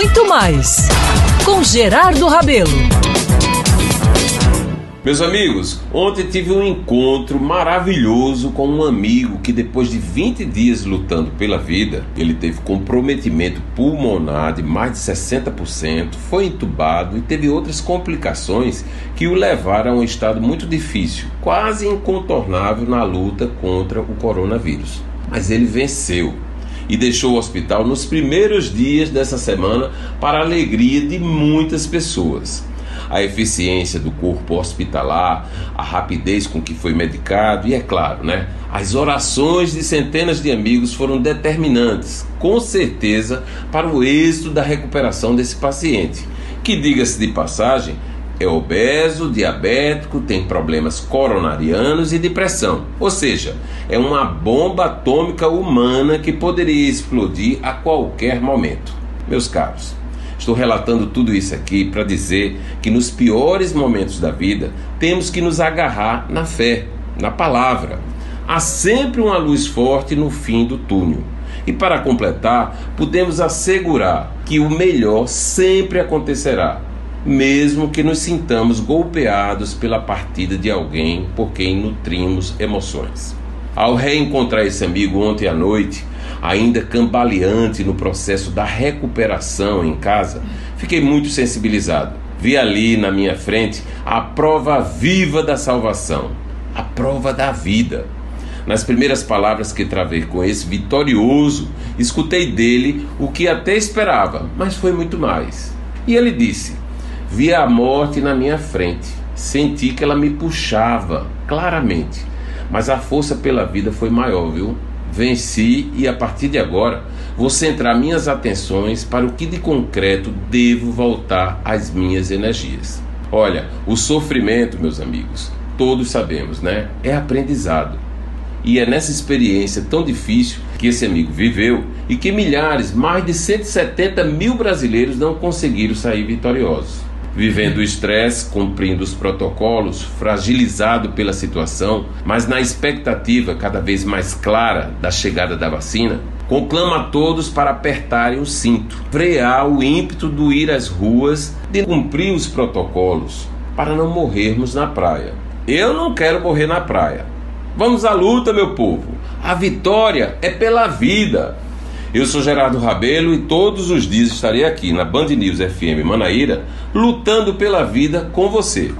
muito mais com Gerardo Rabelo. Meus amigos, ontem tive um encontro maravilhoso com um amigo que depois de 20 dias lutando pela vida, ele teve comprometimento pulmonar de mais de 60%, foi entubado e teve outras complicações que o levaram a um estado muito difícil, quase incontornável na luta contra o coronavírus. Mas ele venceu e deixou o hospital nos primeiros dias dessa semana para a alegria de muitas pessoas. A eficiência do corpo hospitalar, a rapidez com que foi medicado e, é claro, né, as orações de centenas de amigos foram determinantes, com certeza, para o êxito da recuperação desse paciente, que, diga-se de passagem, é obeso, diabético, tem problemas coronarianos e depressão. Ou seja, é uma bomba atômica humana que poderia explodir a qualquer momento. Meus caros, Estou relatando tudo isso aqui para dizer que nos piores momentos da vida temos que nos agarrar na fé, na palavra. Há sempre uma luz forte no fim do túnel. E para completar, podemos assegurar que o melhor sempre acontecerá, mesmo que nos sintamos golpeados pela partida de alguém por quem nutrimos emoções. Ao reencontrar esse amigo ontem à noite, ainda cambaleante no processo da recuperação em casa, fiquei muito sensibilizado. Vi ali na minha frente a prova viva da salvação, a prova da vida. Nas primeiras palavras que travei com esse vitorioso, escutei dele o que até esperava, mas foi muito mais. E ele disse: Vi a morte na minha frente, senti que ela me puxava claramente, mas a força pela vida foi maior, viu? venci e a partir de agora vou centrar minhas atenções para o que de concreto devo voltar às minhas energias. Olha, o sofrimento, meus amigos, todos sabemos, né? É aprendizado. E é nessa experiência tão difícil que esse amigo viveu e que milhares, mais de 170 mil brasileiros não conseguiram sair vitoriosos vivendo o estresse, cumprindo os protocolos, fragilizado pela situação, mas na expectativa cada vez mais clara da chegada da vacina, conclama a todos para apertarem o cinto, frear o ímpeto do ir às ruas, de cumprir os protocolos, para não morrermos na praia. Eu não quero morrer na praia. Vamos à luta, meu povo. A vitória é pela vida. Eu sou Gerardo Rabelo e todos os dias estarei aqui na Band News FM Manaíra lutando pela vida com você.